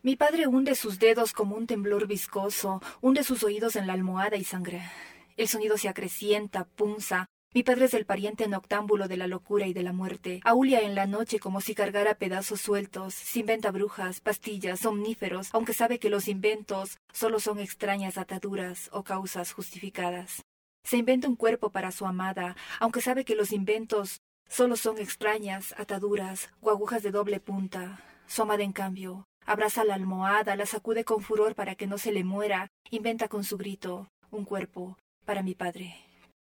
Mi padre hunde sus dedos como un temblor viscoso, hunde sus oídos en la almohada y sangra. El sonido se acrecienta, punza. Mi padre es el pariente noctámbulo de la locura y de la muerte. Aulia en la noche como si cargara pedazos sueltos. Se inventa brujas, pastillas, somníferos, aunque sabe que los inventos solo son extrañas ataduras o causas justificadas. Se inventa un cuerpo para su amada, aunque sabe que los inventos solo son extrañas ataduras o agujas de doble punta. Su amada, en cambio, Abraza la almohada, la sacude con furor para que no se le muera, inventa con su grito un cuerpo para mi padre.